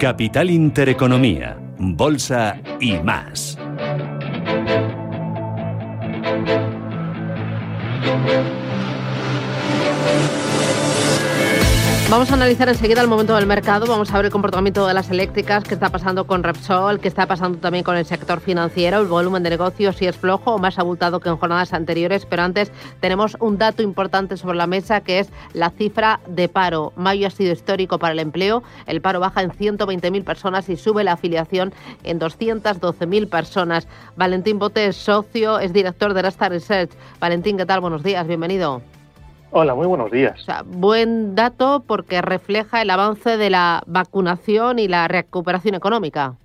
Capital Intereconomía, Bolsa y más. Vamos a analizar enseguida el momento del mercado, vamos a ver el comportamiento de las eléctricas, qué está pasando con Repsol, qué está pasando también con el sector financiero, el volumen de negocios si es flojo o más abultado que en jornadas anteriores, pero antes tenemos un dato importante sobre la mesa que es la cifra de paro. Mayo ha sido histórico para el empleo, el paro baja en 120.000 personas y sube la afiliación en 212.000 personas. Valentín Bote es socio, es director de Rasta Research. Valentín, ¿qué tal? Buenos días, bienvenido. Hola, muy buenos días. buen dato porque refleja el avance de la vacunación y la recuperación económica.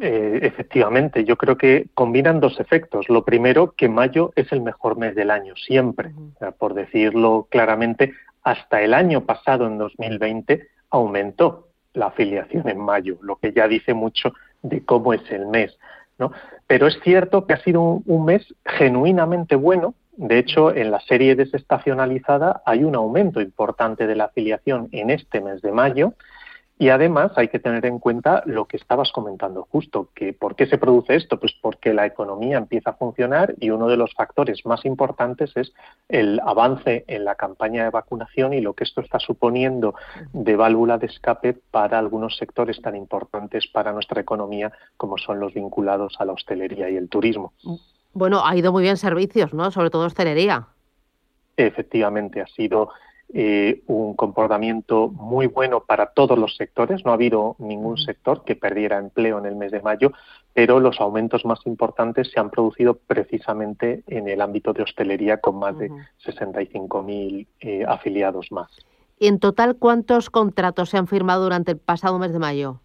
Eh, efectivamente, yo creo que combinan dos efectos. Lo primero, que mayo es el mejor mes del año, siempre. por decirlo claramente, hasta el año pasado, en 2020, aumentó la afiliación en mayo, lo que ya dice mucho de cómo es el mes. ¿no? Pero es cierto que ha sido un mes genuinamente bueno de hecho, en la serie desestacionalizada hay un aumento importante de la afiliación en este mes de mayo y además hay que tener en cuenta lo que estabas comentando justo, que ¿por qué se produce esto? Pues porque la economía empieza a funcionar y uno de los factores más importantes es el avance en la campaña de vacunación y lo que esto está suponiendo de válvula de escape para algunos sectores tan importantes para nuestra economía como son los vinculados a la hostelería y el turismo. Bueno, ha ido muy bien servicios, ¿no? Sobre todo hostelería. Efectivamente, ha sido eh, un comportamiento muy bueno para todos los sectores. No ha habido ningún sector que perdiera empleo en el mes de mayo, pero los aumentos más importantes se han producido precisamente en el ámbito de hostelería con más de 65.000 eh, afiliados más. ¿En total cuántos contratos se han firmado durante el pasado mes de mayo?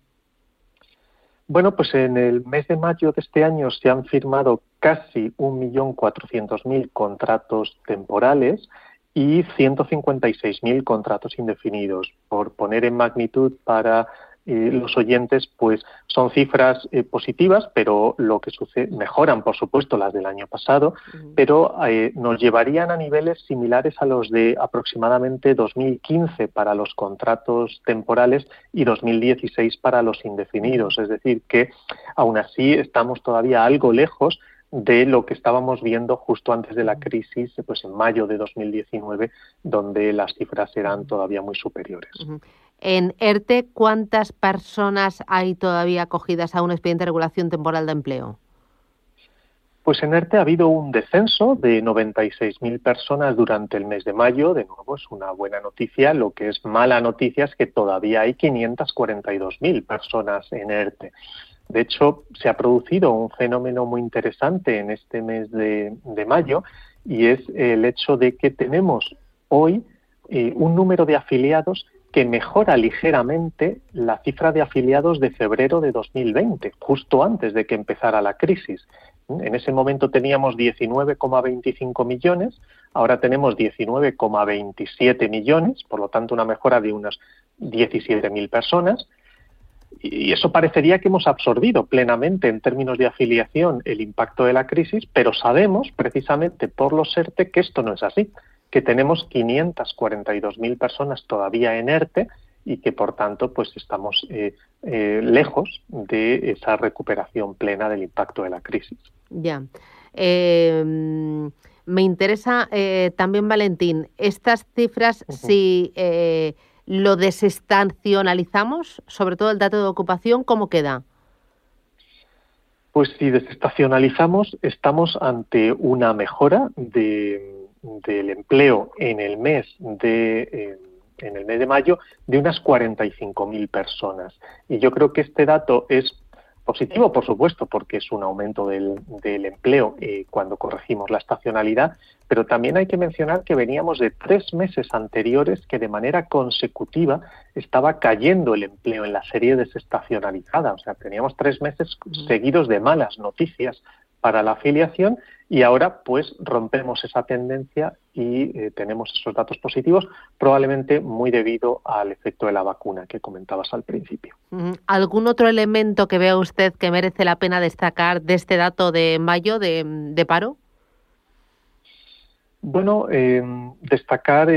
Bueno, pues en el mes de mayo de este año se han firmado casi 1.400.000 contratos temporales y 156.000 contratos indefinidos. Por poner en magnitud para eh, los oyentes, pues son cifras eh, positivas, pero lo que sucede, mejoran, por supuesto, las del año pasado, pero eh, nos llevarían a niveles similares a los de aproximadamente 2015 para los contratos temporales y 2016 para los indefinidos. Es decir, que aún así estamos todavía algo lejos de lo que estábamos viendo justo antes de la crisis, pues en mayo de 2019, donde las cifras eran todavía muy superiores. En ERTE, ¿cuántas personas hay todavía acogidas a un expediente de regulación temporal de empleo? Pues en ERTE ha habido un descenso de 96.000 personas durante el mes de mayo. De nuevo, es una buena noticia. Lo que es mala noticia es que todavía hay 542.000 personas en ERTE. De hecho, se ha producido un fenómeno muy interesante en este mes de, mayo y es el hecho de que tenemos hoy eh, un número de afiliados que mejora ligeramente la cifra de afiliados de febrero de 2020, justo antes de que empezara la crisis. En ese momento teníamos 19,25 millones, ahora tenemos 19,27 millones, por lo tanto una mejora de unas 17.000 personas. Y eso parecería que hemos absorbido plenamente en términos de afiliación el impacto de la crisis, pero sabemos precisamente por los ERTE que esto no es así que tenemos 542.000 personas todavía en ERTE y que por tanto pues estamos eh, eh, lejos de esa recuperación plena del impacto de la crisis. Ya. Em, me interesa eh, también, Valentín, estas cifras, si lo desestacionalizamos, sobre todo el dato de ocupación, ¿cómo queda? Pues si desestacionalizamos, estamos ante una mejora de del empleo en el mes de eh, en el mes de mayo de unas 45.000 personas y yo creo que este dato es Positivo, por supuesto, porque es un aumento del, empleo eh, cuando corregimos la estacionalidad, pero también hay que mencionar que veníamos de tres meses anteriores que de manera consecutiva estaba cayendo el empleo en la serie desestacionalizada. O sea, teníamos tres meses seguidos de malas noticias para la afiliación y ahora pues rompemos esa tendencia y eh, tenemos esos datos positivos, probablemente muy debido al efecto de la vacuna que comentabas al principio. ¿Algún otro elemento que vea usted que merece la pena destacar de este dato de mayo de, paro? Bueno, em, destacar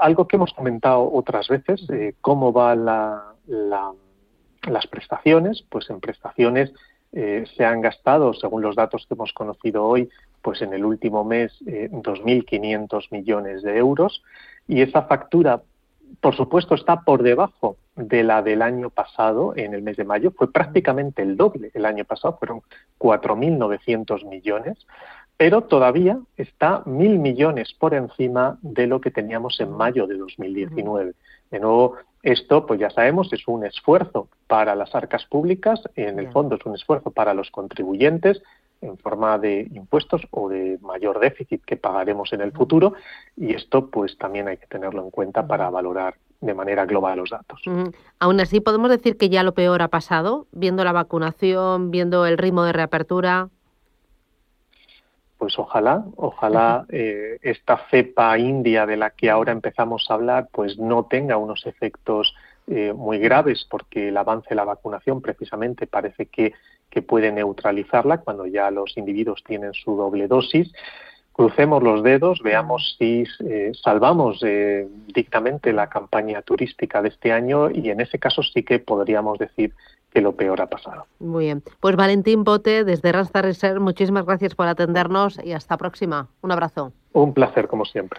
algo que hemos comentado otras veces, eh, cómo van las prestaciones, pues en prestaciones eh, se han gastado, según los datos que hemos conocido hoy, pues en el último mes eh, 2.500 millones de euros. Y esa factura, por supuesto, está por debajo de la del año pasado, en el mes de mayo, fue prácticamente el doble. El año pasado fueron 4.900 millones, pero todavía está mil millones por encima de lo que teníamos en mayo de 2019. De nuevo, esto, pues ya sabemos, es un esfuerzo para las arcas públicas, en el fondo es un esfuerzo para los contribuyentes en forma de impuestos o de mayor déficit que pagaremos en el futuro y esto pues también hay que tenerlo en cuenta para valorar de manera global los datos. Aún así, podemos decir que ya lo peor ha pasado, viendo la vacunación, viendo el ritmo de reapertura pues ojalá, ojalá eh, esta cepa india de la que ahora empezamos a hablar, pues no tenga unos efectos eh, muy graves, porque el avance de la vacunación precisamente parece que, que puede neutralizarla cuando ya los individuos tienen su doble dosis. Crucemos los dedos, veamos si eh, salvamos dictamente la campaña turística de este año y en ese caso sí que podríamos decir que lo peor ha pasado. Muy bien. Pues Valentín Bote, desde Randstad Reserve, muchísimas gracias por atendernos y hasta próxima. Un abrazo. Un placer, como siempre.